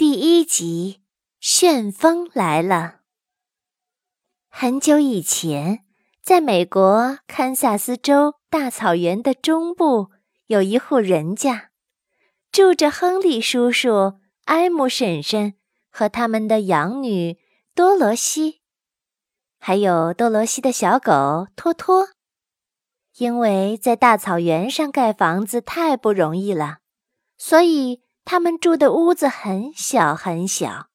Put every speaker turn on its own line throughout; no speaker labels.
第一集，旋风来了。很久以前，在美国堪萨斯州大草原的中部，有一户人家，住着亨利叔叔、埃姆婶婶和他们的养女多罗西，还有多罗西的小狗托托。因为在大草原上盖房子太不容易了，所以。他们住的屋子很小很小，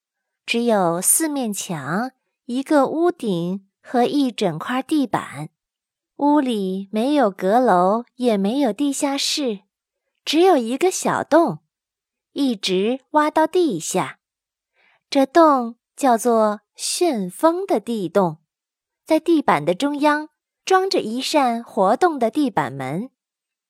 只有四面墙、一个屋顶和一整块地板。屋里没有阁楼，也没有地下室，只有一个小洞，一直挖到地下。这洞叫做旋风的地洞，在地板的中央装着一扇活动的地板门，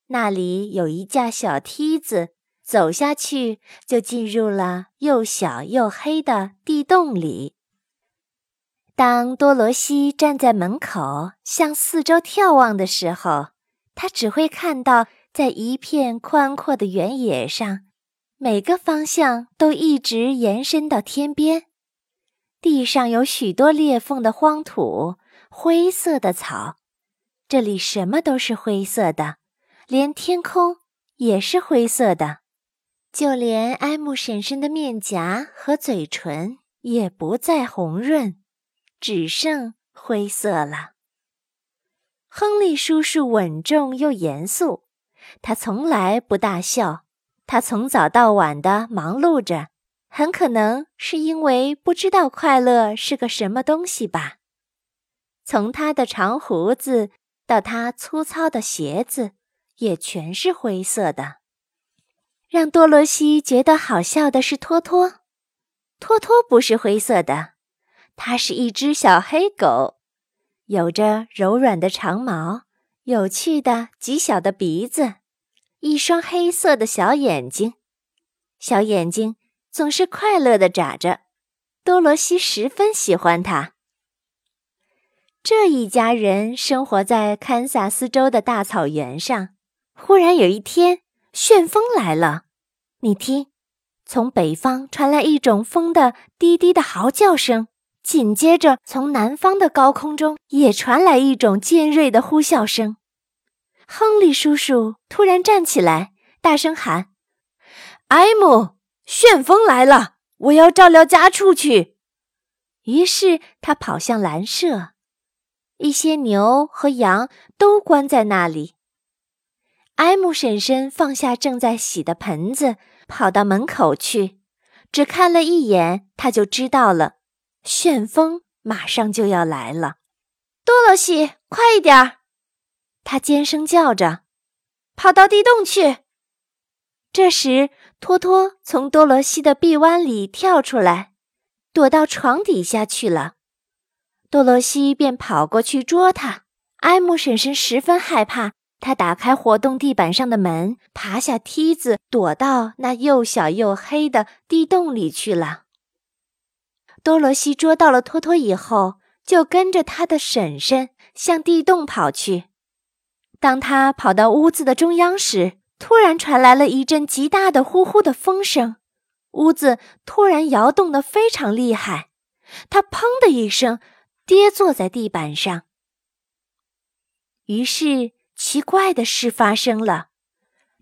那里有一架小梯子。走下去，就进入了又小又黑的地洞里。当多罗西站在门口向四周眺望的时候，他只会看到，在一片宽阔的原野上，每个方向都一直延伸到天边。地上有许多裂缝的荒土，灰色的草，这里什么都是灰色的，连天空也是灰色的。就连埃姆婶婶的面颊和嘴唇也不再红润，只剩灰色了。亨利叔叔稳重又严肃，他从来不大笑。他从早到晚的忙碌着，很可能是因为不知道快乐是个什么东西吧。从他的长胡子到他粗糙的鞋子，也全是灰色的。让多罗西觉得好笑的是托托，托托不是灰色的，它是一只小黑狗，有着柔软的长毛，有趣的极小的鼻子，一双黑色的小眼睛，小眼睛总是快乐的眨着。多罗西十分喜欢它。这一家人生活在堪萨斯州的大草原上。忽然有一天。旋风来了，你听，从北方传来一种风的低低的嚎叫声，紧接着从南方的高空中也传来一种尖锐的呼啸声。亨利叔叔突然站起来，大声喊：“埃姆，旋风来了！我要照料家畜去。”于是他跑向蓝舍，一些牛和羊都关在那里。埃姆婶婶放下正在洗的盆子，跑到门口去，只看了一眼，他就知道了，旋风马上就要来了。多罗西，快一点儿！他尖声叫着，跑到地洞去。这时，托托从多罗西的臂弯里跳出来，躲到床底下去了。多罗西便跑过去捉他。埃姆婶婶十分害怕。他打开活动地板上的门，爬下梯子，躲到那又小又黑的地洞里去了。多罗西捉到了托托以后，就跟着他的婶婶向地洞跑去。当他跑到屋子的中央时，突然传来了一阵极大的呼呼的风声，屋子突然摇动得非常厉害，他砰的一声跌坐在地板上。于是。奇怪的事发生了，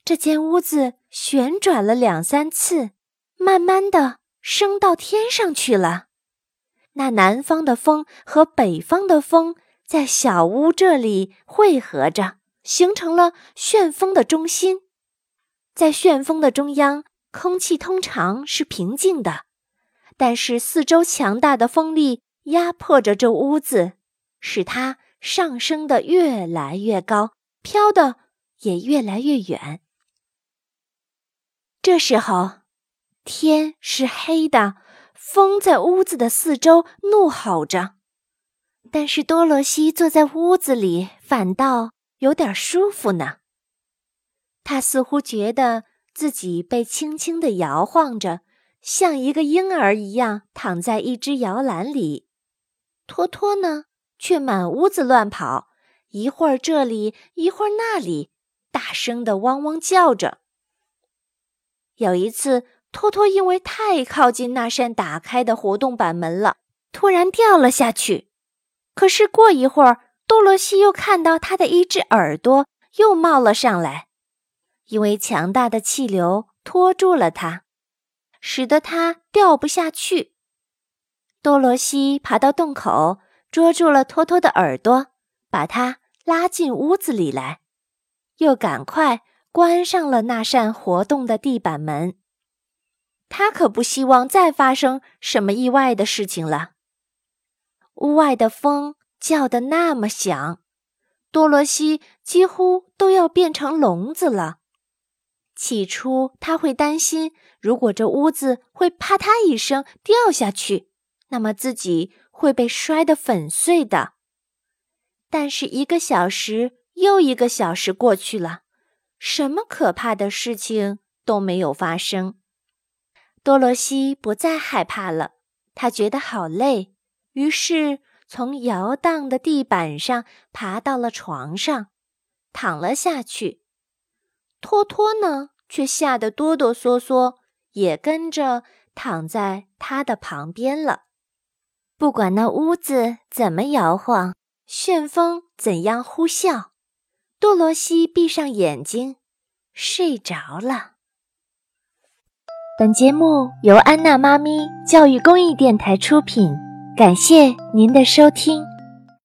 这间屋子旋转了两三次，慢慢的升到天上去了。那南方的风和北方的风在小屋这里汇合着，形成了旋风的中心。在旋风的中央，空气通常是平静的，但是四周强大的风力压迫着这屋子，使它上升的越来越高。飘的也越来越远。这时候，天是黑的，风在屋子的四周怒吼着。但是多罗西坐在屋子里，反倒有点舒服呢。他似乎觉得自己被轻轻地摇晃着，像一个婴儿一样躺在一只摇篮里。托托呢，却满屋子乱跑。一会儿这里，一会儿那里，大声的汪汪叫着。有一次，托托因为太靠近那扇打开的活动板门了，突然掉了下去。可是过一会儿，多罗西又看到他的一只耳朵又冒了上来，因为强大的气流拖住了它，使得它掉不下去。多罗西爬到洞口，捉住了托托的耳朵，把它拉进屋子里来，又赶快关上了那扇活动的地板门。他可不希望再发生什么意外的事情了。屋外的风叫得那么响，多罗西几乎都要变成聋子了。起初他会担心，如果这屋子会啪嗒一声掉下去，那么自己会被摔得粉碎的。但是一个小时又一个小时过去了，什么可怕的事情都没有发生。多罗西不再害怕了，他觉得好累，于是从摇荡的地板上爬到了床上，躺了下去。托托呢，却吓得哆哆嗦嗦，也跟着躺在他的旁边了。不管那屋子怎么摇晃，旋风怎样呼啸，多罗西闭上眼睛，睡着了。本节目由安娜妈咪教育公益电台出品，感谢您的收听。